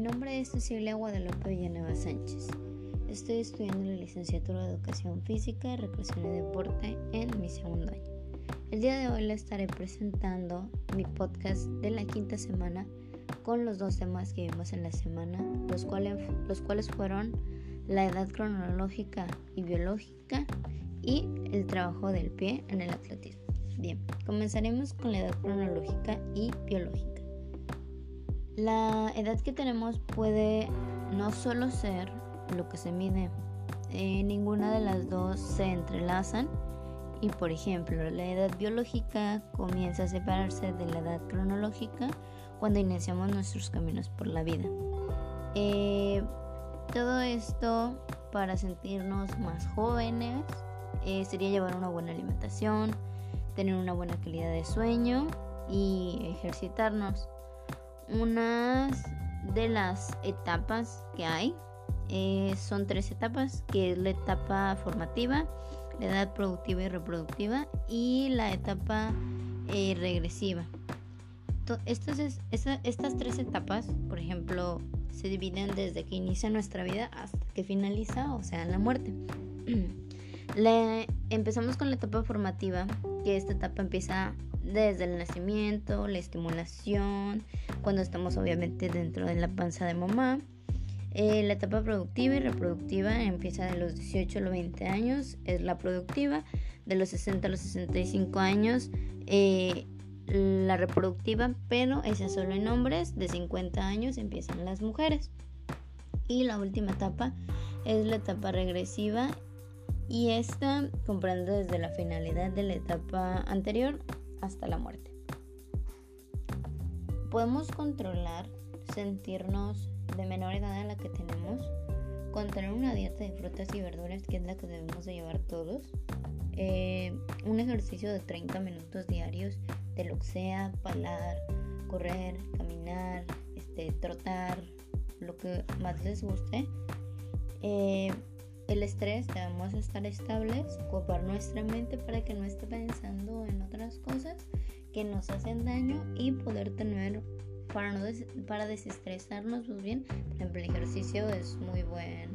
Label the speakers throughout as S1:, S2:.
S1: nombre es Cecilia Guadalupe Villanueva Sánchez. Estoy estudiando la licenciatura de Educación Física, Recreación y Deporte en mi segundo año. El día de hoy les estaré presentando mi podcast de la quinta semana con los dos temas que vimos en la semana, los cuales, los cuales fueron la edad cronológica y biológica y el trabajo del pie en el atletismo. Bien, comenzaremos con la edad cronológica y biológica. La edad que tenemos puede no solo ser lo que se mide, eh, ninguna de las dos se entrelazan y por ejemplo la edad biológica comienza a separarse de la edad cronológica cuando iniciamos nuestros caminos por la vida. Eh, todo esto para sentirnos más jóvenes eh, sería llevar una buena alimentación, tener una buena calidad de sueño y ejercitarnos. Unas de las etapas que hay eh, son tres etapas, que es la etapa formativa, la edad productiva y reproductiva y la etapa eh, regresiva. Estas, estas tres etapas, por ejemplo, se dividen desde que inicia nuestra vida hasta que finaliza, o sea, la muerte. empezamos con la etapa formativa, que esta etapa empieza desde el nacimiento, la estimulación, cuando estamos obviamente dentro de la panza de mamá. Eh, la etapa productiva y reproductiva empieza de los 18 a los 20 años, es la productiva, de los 60 a los 65 años, eh, la reproductiva, pero esa solo en hombres, de 50 años empiezan las mujeres. Y la última etapa es la etapa regresiva y esta comprende desde la finalidad de la etapa anterior hasta la muerte. Podemos controlar sentirnos de menor edad a la que tenemos con tener una dieta de frutas y verduras que es la que debemos de llevar todos, eh, un ejercicio de 30 minutos diarios de lo que sea, palar, correr, caminar, este, trotar, lo que más les guste. Eh, el estrés, debemos estar estables, ocupar nuestra mente para que no esté pensando en otras cosas que nos hacen daño y poder tener para no para desestresarnos pues bien. Por ejemplo, el ejercicio es muy buen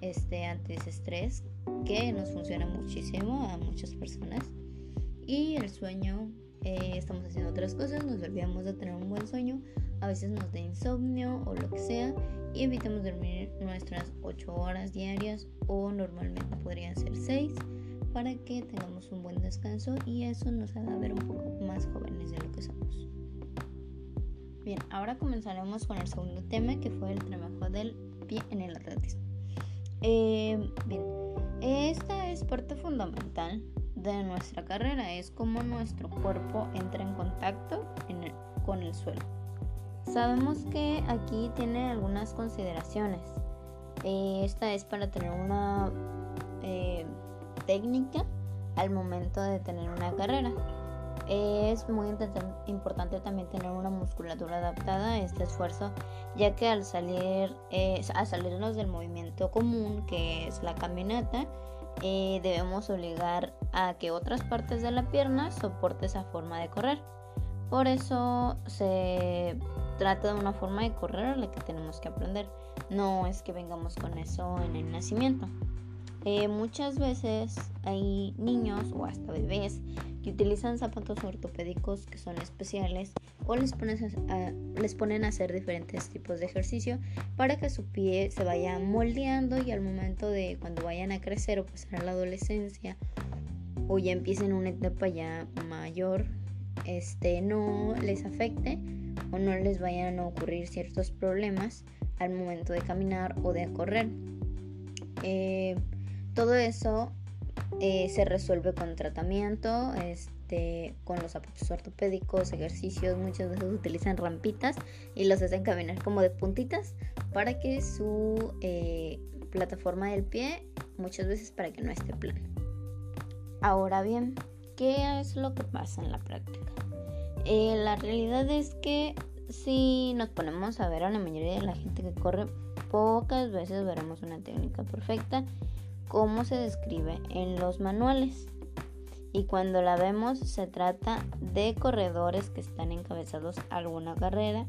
S1: este antidesestrés que nos funciona muchísimo a muchas personas y el sueño eh, estamos haciendo otras cosas, nos olvidamos de tener un buen sueño, a veces nos da insomnio o lo que sea y evitamos dormir nuestras 8 horas diarias o normalmente podrían ser 6 para que tengamos un buen descanso y eso nos haga ver un poco más jóvenes de lo que somos. Bien, ahora comenzaremos con el segundo tema que fue el trabajo del pie en el atletismo. Eh, bien, esta es parte fundamental de nuestra carrera, es como nuestro cuerpo entra en contacto con el suelo. Sabemos que aquí tiene algunas consideraciones. Eh, esta es para tener una eh, técnica al momento de tener una carrera. Es muy importante también tener una musculatura adaptada a este esfuerzo, ya que al salir, eh, a salirnos del movimiento común, que es la caminata, debemos obligar a que otras partes de la pierna soporte esa forma de correr. Por eso se trata de una forma de correr a la que tenemos que aprender. No es que vengamos con eso en el nacimiento. Eh, muchas veces hay niños o hasta bebés que utilizan zapatos ortopédicos que son especiales o les a, les ponen a hacer diferentes tipos de ejercicio para que su pie se vaya moldeando y al momento de cuando vayan a crecer o pasar a la adolescencia o ya empiecen una etapa ya mayor, este no les afecte o no les vayan a ocurrir ciertos problemas al momento de caminar o de correr. Eh, todo eso eh, se resuelve con tratamiento, este, con los zapatos ortopédicos, ejercicios, muchas veces utilizan rampitas y los hacen caminar como de puntitas para que su eh, plataforma del pie, muchas veces para que no esté plano. Ahora bien, ¿qué es lo que pasa en la práctica? Eh, la realidad es que si nos ponemos a ver a la mayoría de la gente que corre, pocas veces veremos una técnica perfecta como se describe en los manuales. Y cuando la vemos se trata de corredores que están encabezados alguna carrera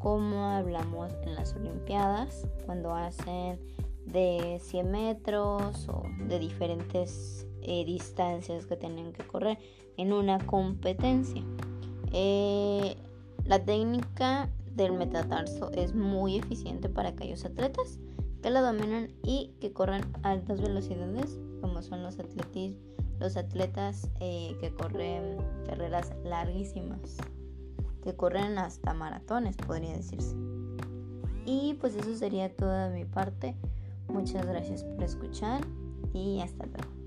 S1: como hablamos en las Olimpiadas, cuando hacen de 100 metros o de diferentes eh, distancias que tienen que correr en una competencia. Eh, la técnica del metatarso es muy eficiente para aquellos atletas que la dominan y que corren a altas velocidades, como son los, los atletas eh, que corren carreras larguísimas, que corren hasta maratones, podría decirse. Y pues eso sería toda mi parte. Muchas gracias por escuchar y hasta luego.